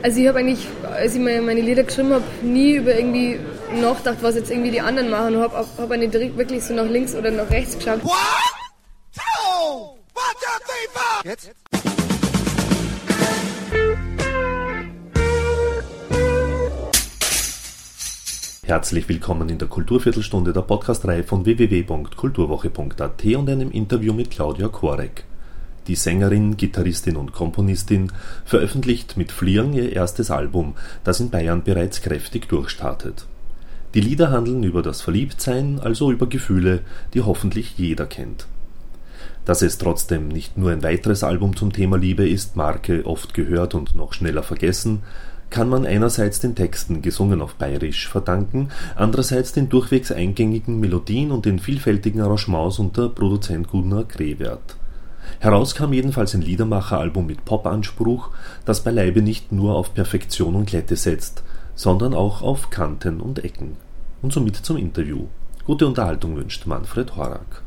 Also ich habe eigentlich, als ich meine Lieder geschrieben habe, nie über irgendwie nachgedacht, was jetzt irgendwie die anderen machen. Ich habe hab nicht wirklich so nach links oder nach rechts geschaut. What? Two, one, two, three, four. Jetzt? Herzlich willkommen in der Kulturviertelstunde der Podcastreihe von www.kulturwoche.at und einem Interview mit Claudia Korek. Die Sängerin, Gitarristin und Komponistin veröffentlicht mit Flieren ihr erstes Album, das in Bayern bereits kräftig durchstartet. Die Lieder handeln über das Verliebtsein, also über Gefühle, die hoffentlich jeder kennt. Dass es trotzdem nicht nur ein weiteres Album zum Thema Liebe ist, Marke oft gehört und noch schneller vergessen, kann man einerseits den Texten, gesungen auf Bayerisch, verdanken, andererseits den durchwegs eingängigen Melodien und den vielfältigen Arrangements unter Produzent Gunnar Krewert. Heraus kam jedenfalls ein Liedermacher-Album mit Pop-Anspruch, das beileibe nicht nur auf Perfektion und Glätte setzt, sondern auch auf Kanten und Ecken. Und somit zum Interview. Gute Unterhaltung wünscht Manfred Horak.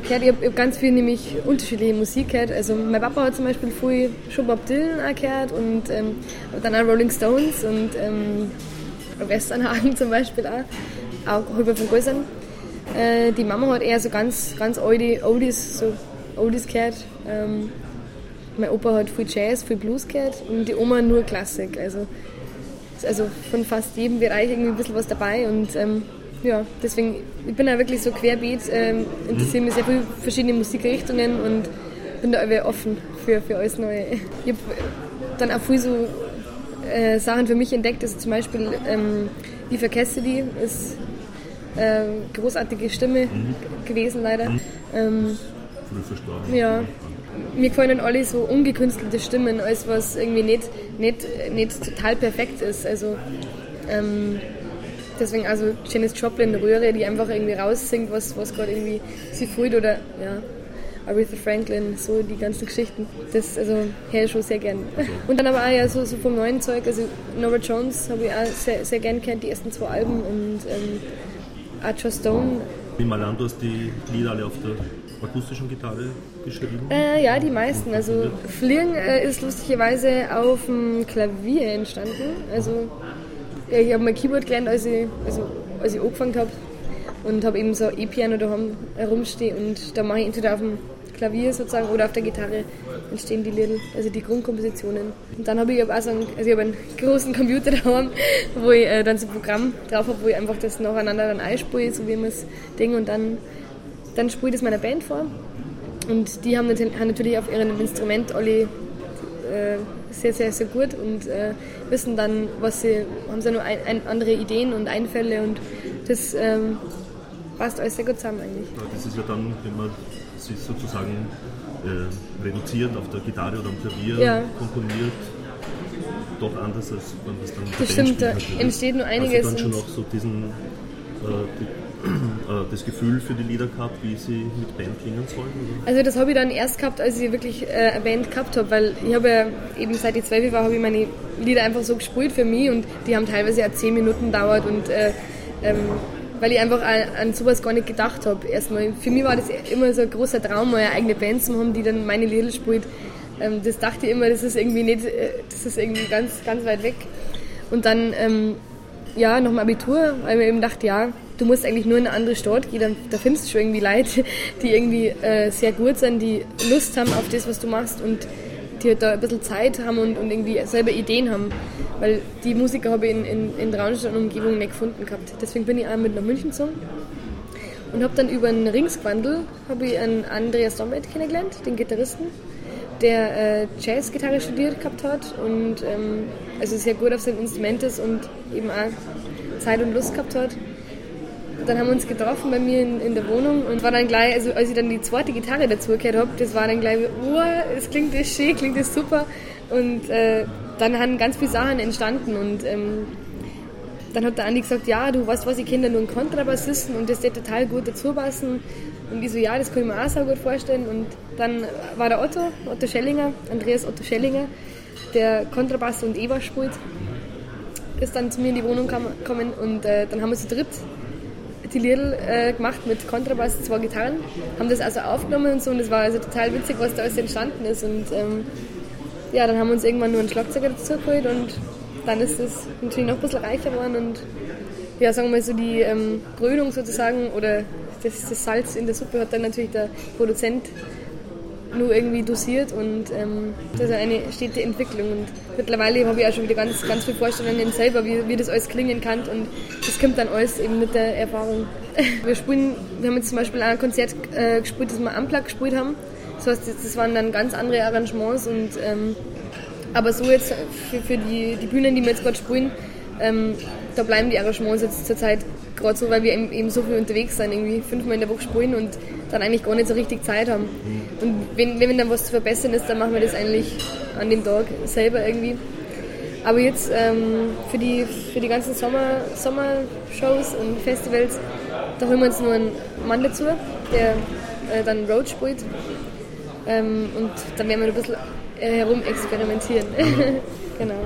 Da gehört? Ich habe hab ganz viel nämlich unterschiedliche Musik gehört. Also mein Papa hat zum Beispiel viel schon Bob Dylan auch gehört und ähm, dann auch Rolling Stones und ähm, Westernhagen zum Beispiel auch, auch Holger von Gäusern. Äh, die Mama hat eher so ganz, ganz alte Oldies, so Oldies gehört. Ähm, mein Opa hat viel Jazz, viel Blues gehört und die Oma nur Klassik. Also, also von fast jedem Bereich irgendwie ein bisschen was dabei und ähm, ja, deswegen, ich bin auch wirklich so querbeet, ähm, interessiere mich sehr für verschiedene Musikrichtungen und bin da irgendwie offen für, für alles Neue. Ich habe dann auch viel so äh, Sachen für mich entdeckt, also zum Beispiel ähm, Eva Cassidy ist äh, großartige Stimme mhm. gewesen leider. Mhm. Ähm. Ja. Mir gefallen alle so ungekünstelte Stimmen, als was irgendwie nicht, nicht, nicht total perfekt ist. Also ähm, Deswegen also Janis Joplin, Röhre, die einfach irgendwie raussingt, was, was gerade irgendwie sie fühlt oder ja, Aretha Franklin, so die ganzen Geschichten. Das also höre ich schon sehr gern. Und dann aber auch ja so, so vom neuen Zeug, also Nora Jones habe ich auch sehr, sehr gern kennt, die ersten zwei Alben und ähm, Archer Stone. Nehme mal an, du hast die Lieder alle auf der akustischen Gitarre geschrieben? Äh, ja, die meisten. Also Fliegen äh, ist lustigerweise auf dem Klavier entstanden. Also ja, ich habe mein Keyboard gelernt, als ich, also, als ich angefangen habe und habe eben so E-Piano daheim herumstehen und da mache ich entweder auf dem Klavier sozusagen oder auf der Gitarre entstehen die Lieder, also die Grundkompositionen. Und dann habe ich auch so einen, also ich einen großen Computer daheim, wo ich äh, dann so ein Programm drauf habe, wo ich einfach das nacheinander dann einspiele, so wie man es denkt und dann, dann spiele ich das meiner Band vor. Und die haben natürlich auf ihrem Instrument alle äh, sehr, sehr, sehr gut und äh, wissen dann, was sie, haben sie nur ein, ein, andere Ideen und Einfälle und das ähm, passt alles sehr gut zusammen eigentlich. Das ist ja dann, wenn man sich sozusagen äh, reduziert auf der Gitarre oder am Klavier ja. komponiert, doch anders, als wenn das dann Das stimmt, da entsteht nur einiges. Also dann schon noch so diesen, äh, äh, das Gefühl für die Lieder gehabt, wie sie mit Band klingen sollen? Oder? Also das habe ich dann erst gehabt, als ich wirklich äh, eine Band gehabt habe, weil ich habe ja eben seit ich zwölf war, habe ich meine Lieder einfach so gespielt für mich und die haben teilweise ja zehn Minuten dauert und äh, ähm, weil ich einfach an, sowas gar nicht gedacht habe. Erstmal, für mich war das immer so ein großer Traum, eine eigene Band zu haben, die dann meine Lieder spielt. Ähm, das dachte ich immer, das ist irgendwie nicht, äh, das ist irgendwie ganz, ganz weit weg. Und dann, ähm, ja, noch ein Abitur, weil ich mir eben dachte, ja, du musst eigentlich nur in eine andere Stadt gehen, dann, da findest du schon irgendwie Leute, die irgendwie äh, sehr gut sind, die Lust haben auf das, was du machst und die halt da ein bisschen Zeit haben und, und irgendwie selber Ideen haben. Weil die Musiker habe ich in, in, in Traunstein und Umgebung nicht gefunden gehabt. Deswegen bin ich auch mit nach München gezogen und habe dann über einen Ringsquandel habe ich einen Andreas Dommet kennengelernt, den Gitarristen, der äh, Jazzgitarre studiert gehabt hat und ähm, also sehr gut auf sein Instrument ist und eben auch Zeit und Lust gehabt hat dann haben wir uns getroffen bei mir in, in, der Wohnung und war dann gleich, also als ich dann die zweite Gitarre dazu gehört habe, das war dann gleich, wow, es klingt das schön, klingt das super. Und äh, dann haben ganz viele Sachen entstanden und ähm, dann hat der Andi gesagt, ja, du weißt was, ich kenne nur einen Kontrabassisten und das wird total gut dazu passen. Und ich so, ja, das kann ich mir auch sehr gut vorstellen. Und dann war der Otto, Otto Schellinger, Andreas Otto Schellinger, der Kontrabass und Eva spielt. ist dann zu mir in die Wohnung gekommen und äh, dann haben wir zu dritt die Lieder äh, gemacht mit Kontrabass, zwei Gitarren, haben das also aufgenommen und so und es war also total witzig, was da alles entstanden ist. Und ähm, ja, dann haben wir uns irgendwann nur einen Schlagzeuger dazu geholt und dann ist es natürlich noch ein bisschen reicher geworden und ja, sagen wir mal so die ähm, Krönung sozusagen oder das, das, Salz in der Suppe hat dann natürlich der Produzent nur irgendwie dosiert und ähm, das ist eine stete Entwicklung und mittlerweile habe ich auch schon wieder ganz, ganz viele Vorstellungen selber, wie, wie das alles klingen kann und das kommt dann alles eben mit der Erfahrung. Wir spielen, wir haben jetzt zum Beispiel ein Konzert äh, gespielt, das wir Unplugged gespielt haben, das heißt, das waren dann ganz andere Arrangements und ähm, aber so jetzt für, für die, die Bühnen, die wir jetzt gerade spielen, ähm, da bleiben die Arrangements jetzt zurzeit gerade so, weil wir eben, so viel unterwegs sind, irgendwie fünfmal in der Woche spielen und dann eigentlich gar nicht so richtig Zeit haben. Und wenn, wenn dann was zu verbessern ist, dann machen wir das eigentlich an dem Tag selber irgendwie. Aber jetzt ähm, für, die, für die ganzen Sommer, Sommershows und Festivals, da holen wir uns nur einen Mann dazu, der äh, dann Road spielt. Ähm, und dann werden wir ein bisschen äh, herum experimentieren. genau.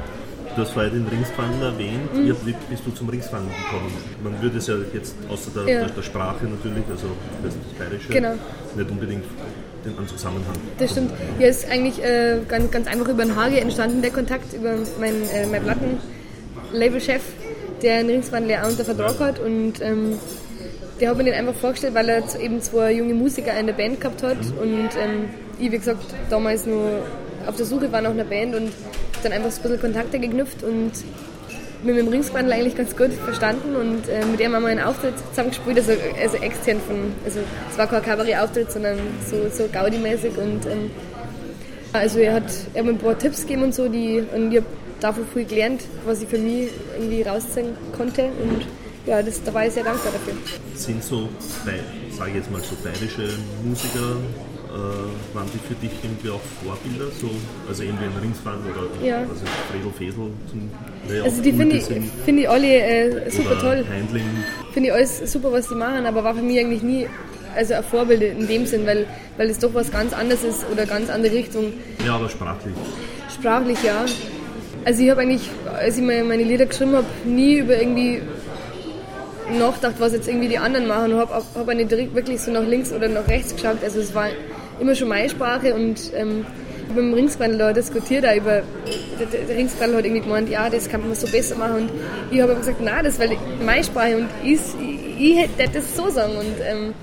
Du hast vorher den Ringsfahren erwähnt. Mhm. Wie bist du zum Ringsfahren gekommen? Man würde es ja jetzt außer der, ja. der, Sprache natürlich, also das, das Bayerische, genau. nicht unbedingt den an Zusammenhang. Das stimmt. Hier ist eigentlich äh, ganz, ganz einfach über den Hage entstanden, der Kontakt über meinen äh, mein Plattenlabelchef, der einen Ringsfahren-Lehrer unter Vertrag hat und ähm, der hat mir den einfach vorgestellt, weil er eben zwei junge Musiker in der Band gehabt hat mhm. und ähm, ich, wie gesagt, damals nur auf der Suche war nach einer Band und dann einfach so ein bisschen Kontakte geknüpft und mit dem Ringsbandler eigentlich ganz gut verstanden und äh, mit dem haben wir einen Auftritt zusammengespielt, also, also extern von, also es war kein Kabarett-Auftritt, sondern so, so Gaudi-mäßig und ähm, also er hat, er hat mir ein paar Tipps gegeben und so, die, und ich habe davon viel gelernt, was ich für mich irgendwie rausziehen konnte und ja, das, da war ich sehr dankbar dafür. Sind so, sage ich jetzt mal so bayerische Musiker äh, waren die für dich irgendwie auch Vorbilder? So, also irgendwie ein Ringsfahren oder ja. also Fredel Fedel zum Also die finde ich, find ich alle äh, super toll. Handling. Finde ich alles super, was die machen, aber war für mich eigentlich nie also ein Vorbild in dem Sinn, weil, weil es doch was ganz anderes ist oder ganz andere Richtung. Ja, aber sprachlich. Sprachlich, ja. Also ich habe eigentlich, als ich meine Lieder geschrieben habe, nie über irgendwie nachgedacht, was jetzt irgendwie die anderen machen und habe hab nicht wirklich so nach links oder nach rechts geschaut. Also es war immer schon meine Sprache und ähm, mit dem Ringsquandler diskutiert auch über, der, der Ringsquandler hat irgendwie gemeint, ja, das kann man so besser machen und ich habe gesagt, nein, das ist weil meine Sprache und ich, ich, ich hätte das so sagen und ähm,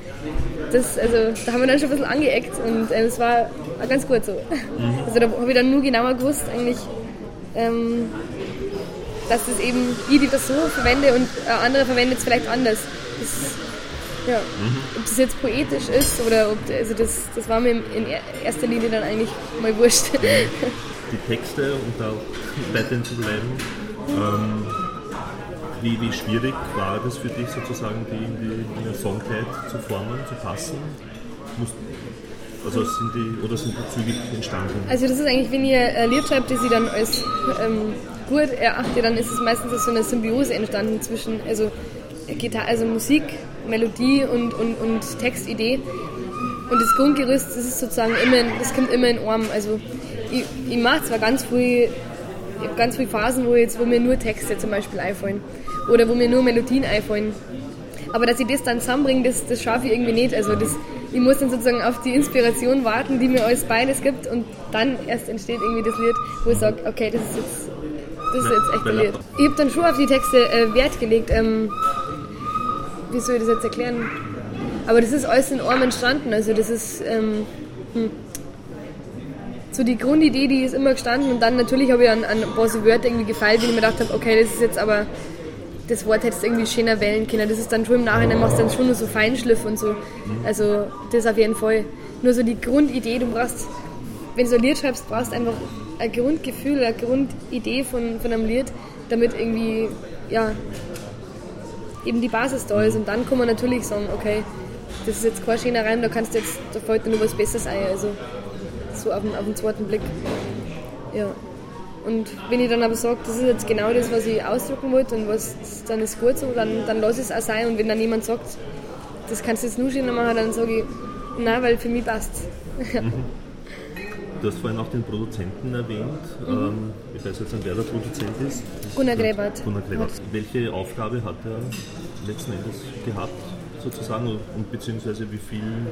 das, also, da haben wir dann schon ein bisschen angeeckt und ähm, es war ganz gut so. Mhm. Also da habe ich dann nur genauer gewusst eigentlich, ähm, dass das eben ich die das so verwende und äh, andere verwendet es vielleicht anders. Das, ja. Mhm. Ob das jetzt poetisch ist oder ob, also das, das war mir in erster Linie dann eigentlich mal wurscht. Die Texte, um da weiterhin zu bleiben, ähm, wie, wie schwierig war das für dich sozusagen, die in, die in Songkleid zu formen, zu passen? Musst, also sind die, oder sind die zügig entstanden? Also das ist eigentlich, wenn ihr ein Lied schreibt, das ich dann als ähm, gut erachte, dann ist es meistens so eine Symbiose entstanden zwischen, also, Gitarre, also Musik, Melodie und, und, und Textidee. Und das Grundgerüst, das ist sozusagen immer, das kommt immer in Arm. Also ich, ich mache zwar ganz ich habe ganz viele Phasen, wo, jetzt, wo mir nur Texte zum Beispiel einfallen oder wo mir nur Melodien einfallen. Aber dass ich das dann zusammenbringe, das, das schaffe ich irgendwie nicht. Also das, ich muss dann sozusagen auf die Inspiration warten, die mir alles beides gibt und dann erst entsteht irgendwie das Lied, wo ich sage, okay, das ist jetzt, das ist jetzt echt ein Lied. Ich habe dann schon auf die Texte äh, Wert gelegt. Ähm, wie soll ich das jetzt erklären? Aber das ist alles in Orm entstanden. Also das ist ähm, hm. so die Grundidee, die ist immer gestanden und dann natürlich habe ich an, an ein paar so Wörter irgendwie gefeilt, wie ich mir gedacht habe, okay, das ist jetzt aber das Wort hättest irgendwie schöner wählen können. Das ist dann schon im Nachhinein, machst du dann schon nur so Feinschliff und so. Also das auf jeden Fall. Nur so die Grundidee, du brauchst, wenn du ein Lied schreibst, brauchst einfach ein Grundgefühl, eine Grundidee von, von einem Lied, damit irgendwie, ja, eben die Basis da ist. Und dann kann man natürlich sagen, okay, das ist jetzt kein schöner Reim, da kannst du jetzt, da fällt dir nur was Besseres ein. Also so auf den, auf den zweiten Blick. Ja. Und wenn ich dann aber sage, das ist jetzt genau das, was ich ausdrücken wollte und was dann ist gut so, dann, dann lasse ich es auch sein. Und wenn dann jemand sagt, das kannst du jetzt nur schöner machen, dann sage ich, nein, weil für mich passt. Mhm. Du hast vorhin auch den Produzenten erwähnt. Mhm. Ähm, ich weiß jetzt nicht, wer der Produzent ist. Gunnar Grebert. Gunnar Grebert. Welche Aufgabe hat er letzten Endes gehabt, sozusagen? Und beziehungsweise wie viel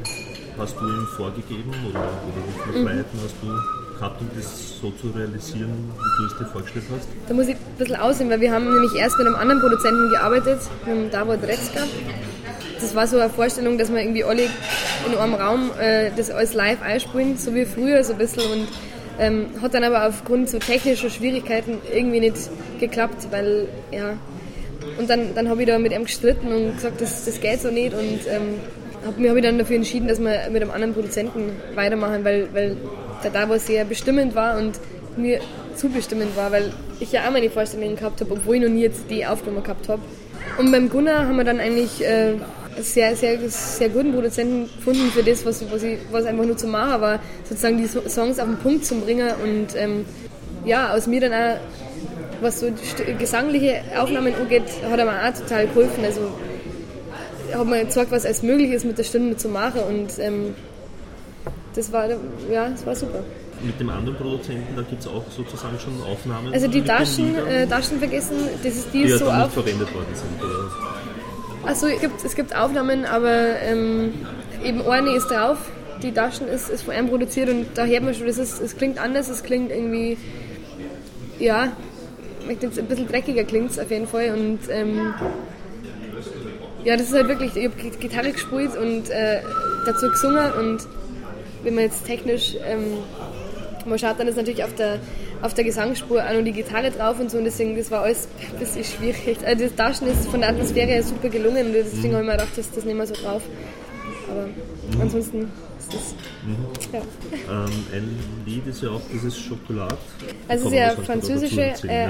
hast du ihm vorgegeben oder, oder wie viele mhm. Freiheiten hast du gehabt, um das so zu realisieren, wie du es dir vorgestellt hast? Da muss ich ein bisschen aussehen, weil wir haben nämlich erst mit einem anderen Produzenten gearbeitet, mit dem Davor Dretzka. Das war so eine Vorstellung, dass wir irgendwie alle in einem Raum äh, das alles live einspielen, so wie früher so ein bisschen. Und ähm, hat dann aber aufgrund so technischer Schwierigkeiten irgendwie nicht geklappt, weil, ja. Und dann, dann habe ich da mit ihm gestritten und gesagt, das, das geht so nicht. Und ähm, habe mich hab dann dafür entschieden, dass wir mit einem anderen Produzenten weitermachen, weil, weil der Davos sehr bestimmend war und mir zu bestimmend war, weil ich ja auch meine Vorstellungen gehabt habe, obwohl ich noch nie jetzt die Aufnahme gehabt habe. Und beim Gunnar haben wir dann eigentlich äh, sehr, sehr, sehr guten Produzenten gefunden für das, was, was, ich, was einfach nur zu machen war, sozusagen die Songs auf den Punkt zu bringen und ähm, ja, aus mir dann auch, was so gesangliche Aufnahmen angeht, hat er mir auch total geholfen. Also hat mir gezeigt, was als möglich ist mit der Stimme zu machen und ähm, das war, ja, das war super. Mit dem anderen Produzenten, da gibt es auch sozusagen schon Aufnahmen. Also die Taschen, äh, Taschen vergessen, das ist die, die so ja auf. verwendet worden sind, oder? Also es gibt, es gibt Aufnahmen, aber ähm, eben eine ist drauf, die Taschen ist, ist von einem produziert und da hört man schon, das ist, es klingt anders, es klingt irgendwie, ja, ein bisschen dreckiger klingt es auf jeden Fall und ähm, ja, das ist halt wirklich, ich habe Gitarre gespielt und äh, dazu gesungen und wenn man jetzt technisch ähm, man schaut, dann ist natürlich auf der, auf der Gesangsspur auch noch die Gitarre drauf und so und deswegen, das war alles ein bisschen schwierig. Also das Taschen ist von der Atmosphäre her super gelungen und deswegen mhm. habe ich mir gedacht, das, das nehmen wir so drauf. Aber mhm. ansonsten ist das, mhm. ja. Ähm, ein Lied ist ja auch dieses Schokolade. Also es ist ja eine französische äh,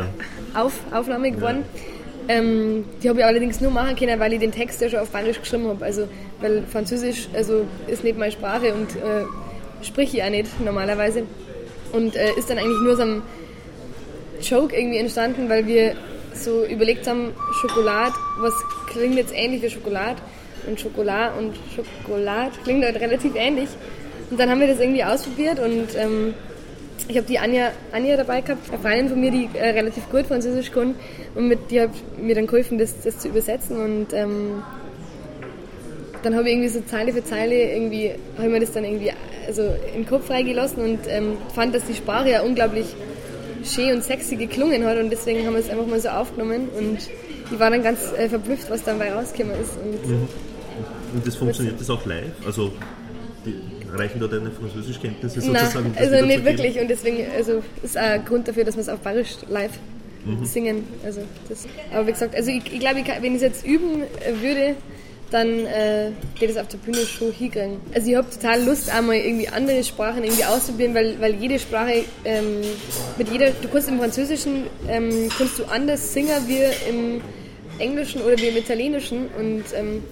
Auf, Aufnahme geworden. Ja. Ähm, die habe ich allerdings nur machen können, weil ich den Text ja schon auf Bayerisch geschrieben habe. Also, weil Französisch also ist nicht meine Sprache und äh, spreche ich auch nicht normalerweise. Und äh, ist dann eigentlich nur so ein Joke irgendwie entstanden, weil wir so überlegt haben, Schokolade, was klingt jetzt ähnlich wie Schokolade? Und Schokolade und Schokolade klingt halt relativ ähnlich. Und dann haben wir das irgendwie ausprobiert und ähm, ich habe die Anja, Anja dabei gehabt, eine Freundin von mir, die äh, relativ gut Französisch kann und mit, die hat mir dann geholfen, das, das zu übersetzen und ähm, dann habe ich irgendwie so Zeile für Zeile irgendwie, habe ich mir das dann irgendwie also im Kopf freigelassen und ähm, fand, dass die Sprache ja unglaublich schön und sexy geklungen hat und deswegen haben wir es einfach mal so aufgenommen und ich war dann ganz äh, verblüfft, was dabei rausgekommen ist. Und, mhm. und das funktioniert das auch live? Also reichen da deine Französischkenntnisse sozusagen? Nein, also nicht wirklich und deswegen also ist auch ein Grund dafür, dass wir es auf Bayerisch live mhm. singen. Also das, aber wie gesagt, also ich, ich glaube, wenn ich es jetzt üben würde, dann äh, geht es auf der Bühne schon hinkriegen. Also ich habe total Lust, einmal irgendwie andere Sprachen irgendwie auszuprobieren, weil, weil jede Sprache, ähm, mit jeder, du kannst im Französischen, ähm, kannst du anders singen wie im Englischen oder wie im Italienischen und ähm,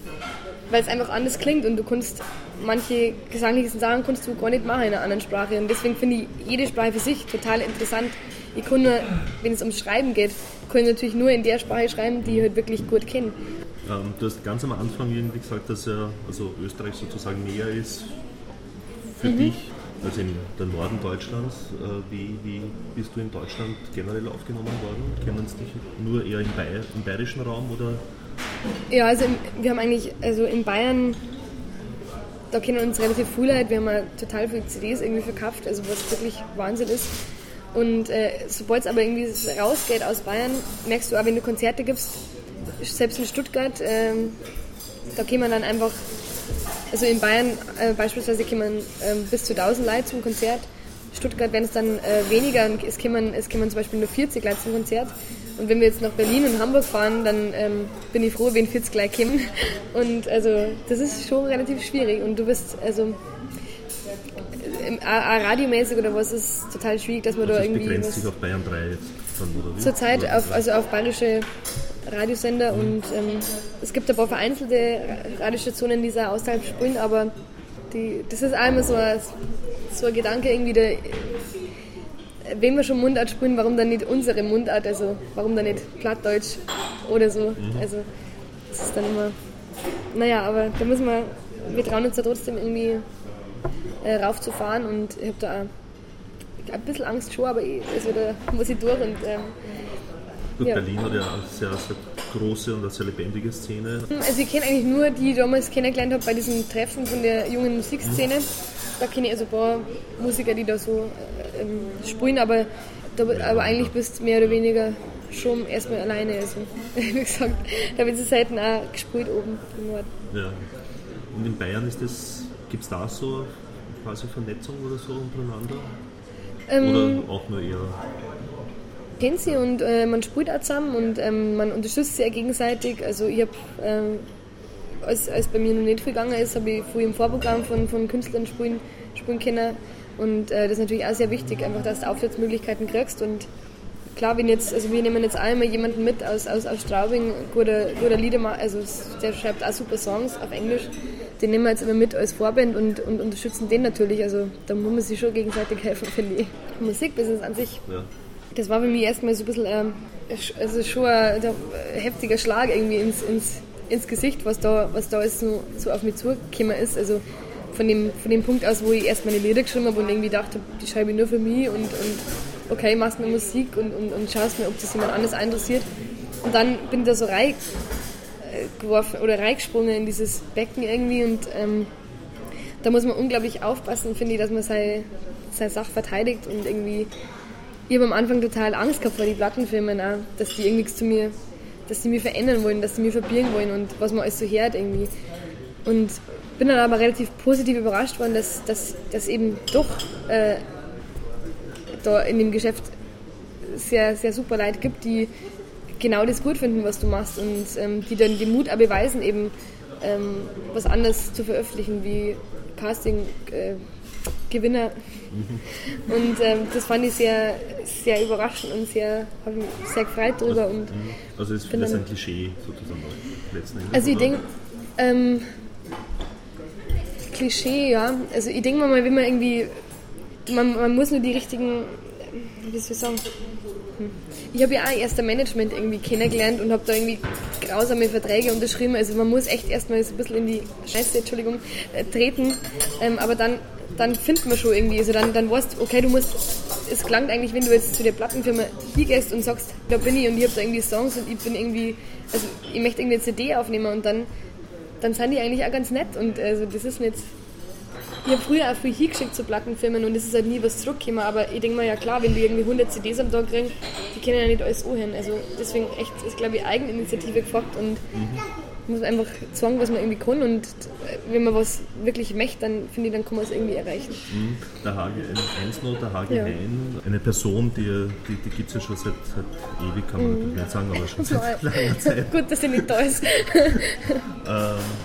weil es einfach anders klingt und du kannst manche gesanglichen Sachen kannst du gar nicht machen in einer anderen Sprache und deswegen finde ich jede Sprache für sich total interessant. Ich kann nur, wenn es ums Schreiben geht, kann ich natürlich nur in der Sprache schreiben, die ich halt wirklich gut kenne. Ähm, du hast ganz am Anfang irgendwie gesagt, dass ja, also Österreich sozusagen näher ist für mhm. dich als in der Norden Deutschlands. Äh, wie, wie bist du in Deutschland generell aufgenommen worden? Kennen Sie dich nur eher im, Bayer, im bayerischen Raum oder? Ja, also im, wir haben eigentlich, also in Bayern, da kennen uns relativ viele Leute. Wir haben ja total viele CDs irgendwie verkauft, also was wirklich Wahnsinn ist. Und äh, sobald es aber irgendwie rausgeht aus Bayern, merkst du auch, wenn du Konzerte gibst, selbst in Stuttgart, ähm, da kann man dann einfach, also in Bayern äh, beispielsweise kommen ähm, bis zu 1000 Leute zum Konzert. Stuttgart werden es dann äh, weniger es kommen, es kommen zum Beispiel nur 40 Leute zum Konzert. Und wenn wir jetzt nach Berlin und Hamburg fahren, dann ähm, bin ich froh, wenn 40 gleich kommen. Und also das ist schon relativ schwierig. Und du bist also äh, radiomäßig oder was ist total schwierig, dass man also da irgendwie. Begrenzt sich auf Bayern 3 jetzt dann, oder wie? Zurzeit auf, also auf bayerische Radiosender und ähm, es gibt ein paar vereinzelte Radiostationen, die es auch außerhalb spielen, aber die, das ist immer so ein, so ein Gedanke, irgendwie, der, wenn wir schon Mundart spielen, warum dann nicht unsere Mundart, also warum dann nicht Plattdeutsch oder so. Mhm. Also das ist dann immer, naja, aber da müssen wir, wir trauen uns ja trotzdem irgendwie äh, raufzufahren und ich habe da auch ein bisschen Angst schon, aber ich, also da muss ich durch und ähm, Gut, ja. Berlin hat ja eine sehr, sehr große und eine sehr lebendige Szene. Also ich kenne eigentlich nur die, die ich damals kennengelernt habe bei diesem Treffen von der jungen Musikszene. Da kenne ich also ein paar Musiker, die da so ähm, spielen, aber, da, aber eigentlich bist du mehr oder weniger schon erstmal alleine. Also, wie gesagt, da wird es selten auch gespielt oben im Norden. Ja. Und in Bayern ist das, gibt es da so quasi Vernetzung oder so untereinander? Ähm, oder auch nur eher kennt sie und äh, man spielt auch zusammen und ähm, man unterstützt sich gegenseitig. Also ich habe, äh, als, als bei mir noch nicht viel gegangen ist, habe ich früh im Vorprogramm von, von Künstlern spielen, spielen können und äh, das ist natürlich auch sehr wichtig, einfach, dass du Aufsatzmöglichkeiten kriegst und klar, wenn jetzt, also wir nehmen jetzt einmal jemanden mit aus, aus, aus Straubing, guter, guter Liedermacher, also der schreibt auch super Songs auf Englisch, den nehmen wir jetzt immer mit als Vorband und, und unterstützen den natürlich, also da muss man sich schon gegenseitig helfen, finde ich. Musikbusiness an sich. Ja das war für mich erstmal so ein bisschen, ähm, also schon ein, ein, heftiger Schlag irgendwie ins, ins, ins Gesicht, was da, was da alles so, so auf mich zugekommen ist. Also von dem, von dem Punkt aus, wo ich erst meine Lieder geschrieben habe und irgendwie dachte, die schreibe ich nur für mich und, und okay, machst mir Musik und, und, und schaust mir, ob das jemand anderes interessiert. Und dann bin ich da so reingeworfen oder reingesprungen in dieses Becken irgendwie und ähm, da muss man unglaublich aufpassen, finde ich, dass man seine, seine Sache verteidigt und irgendwie ich habe am Anfang total Angst gehabt vor den Plattenfirmen auch, dass die irgendwie zu mir, dass sie mich verändern wollen, dass sie mich verbiegen wollen und was man alles so hört irgendwie. Und bin dann aber relativ positiv überrascht worden, dass, dass, dass eben doch äh, da in dem Geschäft sehr, sehr super Leute gibt, die genau das gut finden, was du machst und ähm, die dann den Mut auch beweisen, eben ähm, was anderes zu veröffentlichen, wie Casting, äh. Und ähm, das fand ich sehr, sehr überraschend und sehr, habe mich sehr gefreut darüber. Also, und also ist das ein Klischee sozusagen letzten Endes? Also ich denke, ähm, Klischee, ja. Also ich denke mal, wenn man irgendwie, man, man muss nur die richtigen, wie soll ich sagen, hm. ich habe ja auch erst ein Management irgendwie kennengelernt und habe da irgendwie grausame Verträge unterschrieben. Also man muss echt erstmal so ein bisschen in die Scheiße, Entschuldigung, äh, treten. Ähm, aber dann dann findet man schon irgendwie. Also dann, dann weißt du, okay, du musst, es klangt eigentlich, wenn du jetzt zu der Plattenfirma hingehst und sagst, da bin ich und ich habe da irgendwie Songs und ich bin irgendwie, also ich möchte irgendwie eine CD aufnehmen und dann, dann sind die eigentlich auch ganz nett und also das ist nicht, ich habe früher auch viel hingeschickt zu Plattenfirmen und es ist halt nie was zurückgekommen, aber ich denke mir ja klar, wenn die irgendwie 100 CDs am Tag kriegen, die können ja nicht alles anhören. Also deswegen echt ist, glaube ich, Eigeninitiative gefragt und mhm muss einfach sagen, was man irgendwie kann und wenn man was wirklich möchte, dann finde ich, dann kann man es irgendwie erreichen. Mhm. Der Hage, eins noch, der Hage ja. Hein, eine Person, die, die, die gibt es ja schon seit, seit ewig, kann man mhm. natürlich nicht sagen, aber schon seit langer Zeit. Gut, dass er nicht da ist. ähm,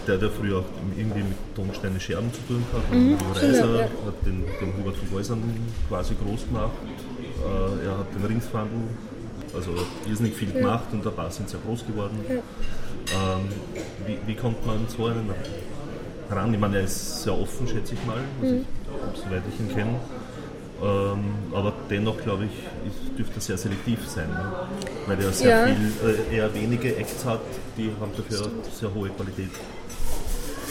der hat ja früher auch irgendwie mit Tonsteine Scherben zu tun gehabt, mhm. Reiser, ja. hat den, den Hubert von Geusern quasi groß gemacht, äh, er hat den Ringsfandel also irrsinnig viel gemacht und ein paar sind sehr groß geworden. Ähm, wie, wie, kommt man so einen ran? Ich meine, er ist sehr offen, schätze ich mal, mhm. ich, soweit ich ihn kenne. Ähm, aber dennoch, glaube ich, ist, dürfte er sehr selektiv sein, ne? weil er sehr ja. viel, äh, eher wenige Acts hat, die haben dafür sehr hohe Qualität.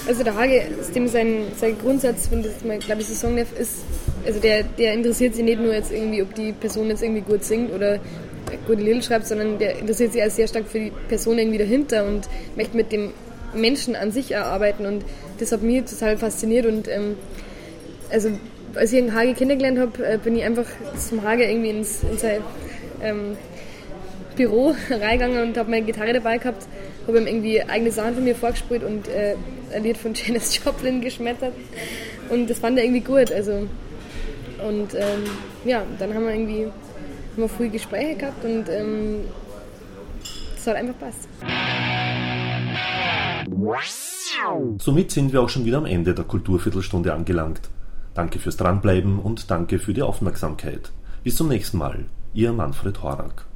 Also der Hage, dem sein, sein Grundsatz, wenn das mal, glaube ich, so sagen darf, ist, also der, der interessiert sich nicht nur jetzt irgendwie, ob die Person jetzt irgendwie gut singt oder gute Lieder schreibt, sondern der interessiert sich auch sehr stark für die Person irgendwie dahinter und möchte mit dem Menschen an sich erarbeiten und das hat mich total fasziniert und ähm, also als ich den Hage kennengelernt habe, äh, bin ich einfach zum Hage irgendwie ins, in ähm, Büro reingegangen und habe meine Gitarre dabei gehabt, habe ihm irgendwie eigene Sachen von mir vorgespielt und äh, ein Lied von Janis Joplin geschmettert und das fand er irgendwie gut, also und ähm, ja, dann haben wir irgendwie haben wir früh Gespräche gehabt und ähm, das hat einfach passt. Somit sind wir auch schon wieder am Ende der Kulturviertelstunde angelangt. Danke fürs Dranbleiben und danke für die Aufmerksamkeit. Bis zum nächsten Mal. Ihr Manfred Horak.